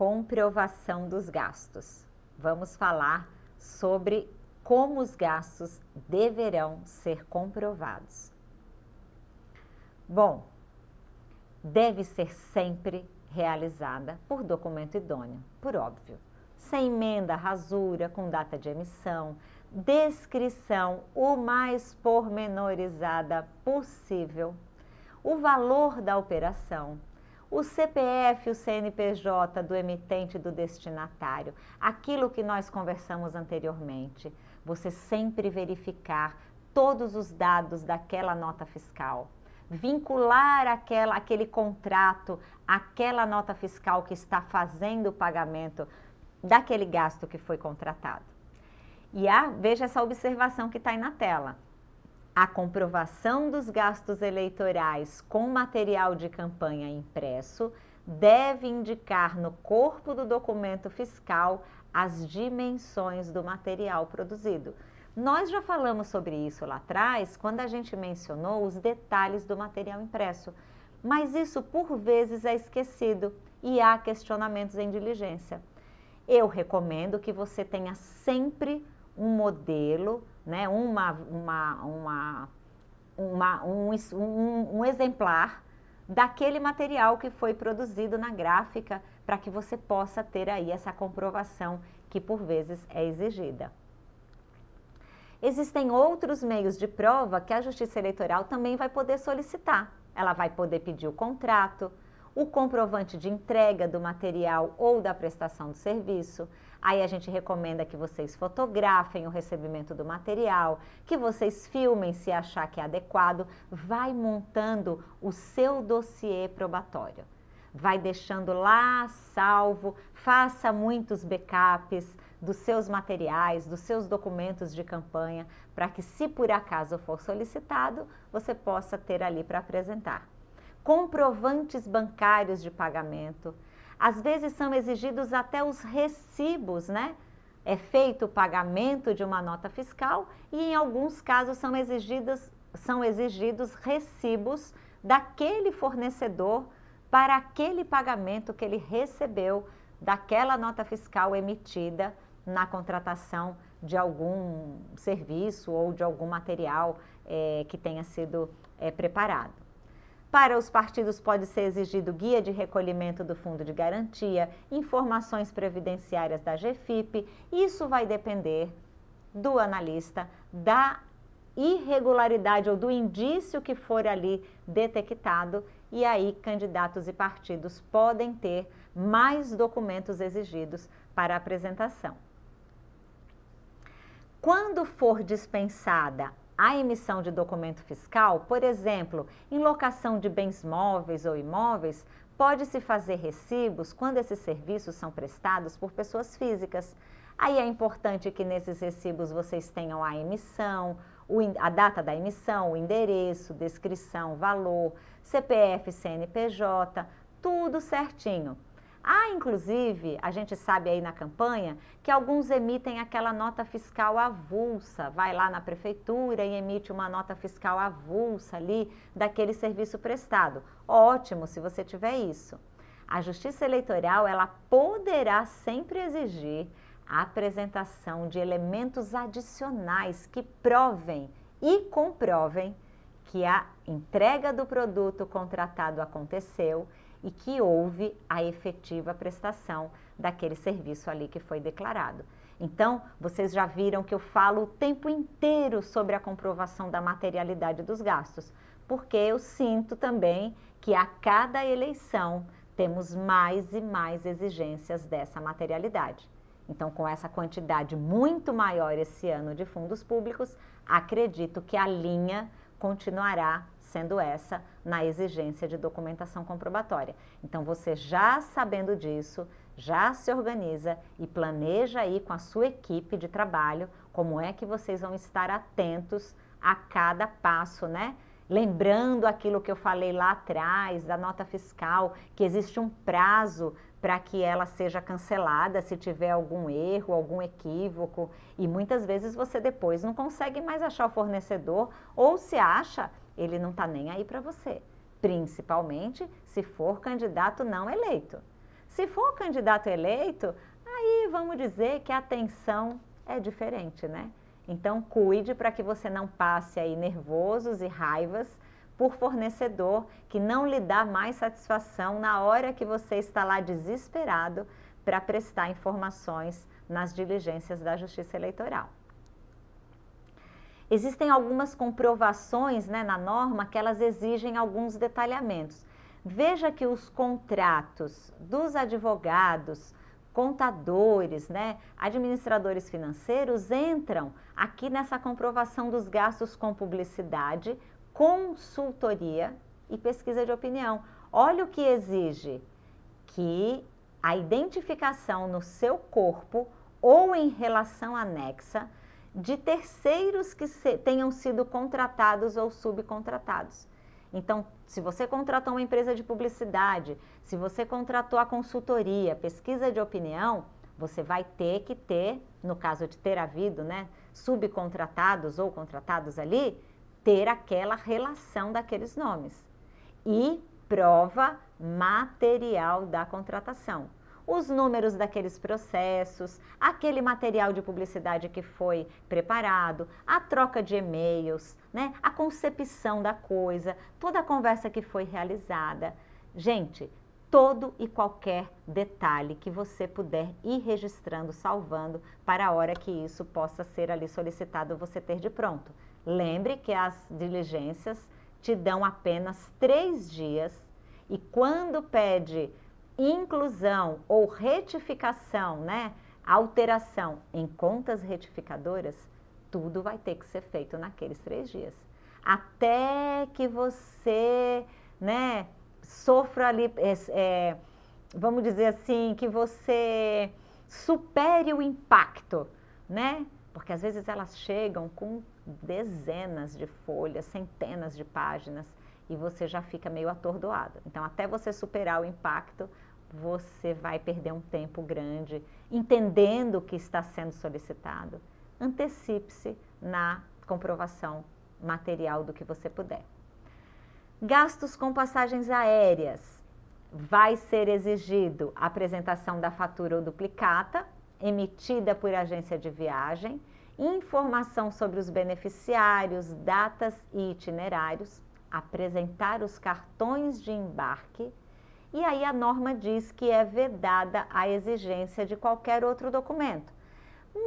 comprovação dos gastos. Vamos falar sobre como os gastos deverão ser comprovados. Bom, deve ser sempre realizada por documento idôneo, por óbvio, sem emenda, rasura, com data de emissão, descrição o mais pormenorizada possível, o valor da operação, o CPF o CNPJ do emitente e do destinatário, aquilo que nós conversamos anteriormente. Você sempre verificar todos os dados daquela nota fiscal, vincular aquela, aquele contrato, aquela nota fiscal que está fazendo o pagamento daquele gasto que foi contratado. E a, veja essa observação que está aí na tela. A comprovação dos gastos eleitorais com material de campanha impresso deve indicar no corpo do documento fiscal as dimensões do material produzido. Nós já falamos sobre isso lá atrás, quando a gente mencionou os detalhes do material impresso, mas isso por vezes é esquecido e há questionamentos em diligência. Eu recomendo que você tenha sempre um modelo, né, uma, uma, uma, uma um, um, um exemplar daquele material que foi produzido na gráfica para que você possa ter aí essa comprovação que por vezes é exigida. Existem outros meios de prova que a Justiça Eleitoral também vai poder solicitar. Ela vai poder pedir o contrato, o comprovante de entrega do material ou da prestação do serviço, Aí a gente recomenda que vocês fotografem o recebimento do material, que vocês filmem se achar que é adequado, vai montando o seu dossiê probatório. Vai deixando lá salvo, faça muitos backups dos seus materiais, dos seus documentos de campanha, para que se por acaso for solicitado, você possa ter ali para apresentar. Comprovantes bancários de pagamento, às vezes são exigidos até os recibos, né? É feito o pagamento de uma nota fiscal e em alguns casos são exigidos, são exigidos recibos daquele fornecedor para aquele pagamento que ele recebeu daquela nota fiscal emitida na contratação de algum serviço ou de algum material é, que tenha sido é, preparado. Para os partidos pode ser exigido guia de recolhimento do fundo de garantia, informações previdenciárias da GFIP. Isso vai depender do analista, da irregularidade ou do indício que for ali detectado e aí candidatos e partidos podem ter mais documentos exigidos para apresentação. Quando for dispensada a emissão de documento fiscal, por exemplo, em locação de bens móveis ou imóveis, pode-se fazer recibos quando esses serviços são prestados por pessoas físicas. Aí é importante que nesses recibos vocês tenham a emissão, a data da emissão, o endereço, descrição, valor, CPF, CNPJ, tudo certinho. Há, inclusive, a gente sabe aí na campanha, que alguns emitem aquela nota fiscal avulsa, vai lá na prefeitura e emite uma nota fiscal avulsa ali daquele serviço prestado. Ótimo se você tiver isso. A Justiça Eleitoral, ela poderá sempre exigir a apresentação de elementos adicionais que provem e comprovem que a entrega do produto contratado aconteceu e que houve a efetiva prestação daquele serviço ali que foi declarado. Então, vocês já viram que eu falo o tempo inteiro sobre a comprovação da materialidade dos gastos, porque eu sinto também que a cada eleição temos mais e mais exigências dessa materialidade. Então, com essa quantidade muito maior esse ano de fundos públicos, acredito que a linha continuará sendo essa na exigência de documentação comprobatória. Então, você já sabendo disso, já se organiza e planeja aí com a sua equipe de trabalho como é que vocês vão estar atentos a cada passo, né? Lembrando aquilo que eu falei lá atrás, da nota fiscal, que existe um prazo para que ela seja cancelada se tiver algum erro, algum equívoco. E muitas vezes você depois não consegue mais achar o fornecedor, ou se acha, ele não está nem aí para você, principalmente se for candidato não eleito. Se for candidato eleito, aí vamos dizer que a atenção é diferente, né? Então cuide para que você não passe aí nervosos e raivas por fornecedor que não lhe dá mais satisfação na hora que você está lá desesperado para prestar informações nas diligências da Justiça Eleitoral. Existem algumas comprovações né, na norma que elas exigem alguns detalhamentos. Veja que os contratos dos advogados, contadores, né, administradores financeiros entram aqui nessa comprovação dos gastos com publicidade, consultoria e pesquisa de opinião. Olha o que exige que a identificação no seu corpo ou em relação anexa de terceiros que se, tenham sido contratados ou subcontratados. Então, se você contratou uma empresa de publicidade, se você contratou a consultoria, pesquisa de opinião, você vai ter que ter, no caso de ter havido, né, subcontratados ou contratados ali, ter aquela relação daqueles nomes. E prova material da contratação os números daqueles processos, aquele material de publicidade que foi preparado, a troca de e-mails, né, a concepção da coisa, toda a conversa que foi realizada. Gente, todo e qualquer detalhe que você puder ir registrando, salvando, para a hora que isso possa ser ali solicitado, você ter de pronto. Lembre que as diligências te dão apenas três dias e quando pede inclusão ou retificação, né, alteração em contas retificadoras, tudo vai ter que ser feito naqueles três dias. Até que você, né, sofra ali, é, é, vamos dizer assim, que você supere o impacto, né? Porque às vezes elas chegam com dezenas de folhas, centenas de páginas e você já fica meio atordoado. Então, até você superar o impacto, você vai perder um tempo grande entendendo o que está sendo solicitado. Antecipe-se na comprovação material do que você puder. Gastos com passagens aéreas. Vai ser exigido a apresentação da fatura ou duplicata emitida por agência de viagem, informação sobre os beneficiários, datas e itinerários, apresentar os cartões de embarque e aí a norma diz que é vedada a exigência de qualquer outro documento.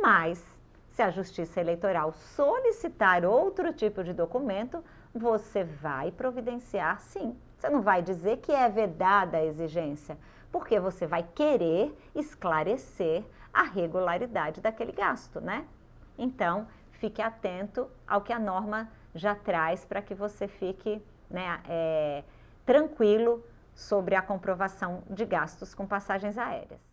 Mas, se a Justiça Eleitoral solicitar outro tipo de documento, você vai providenciar sim. Você não vai dizer que é vedada a exigência, porque você vai querer esclarecer a regularidade daquele gasto, né? Então, fique atento ao que a norma já traz para que você fique né, é, tranquilo sobre a comprovação de gastos com passagens aéreas.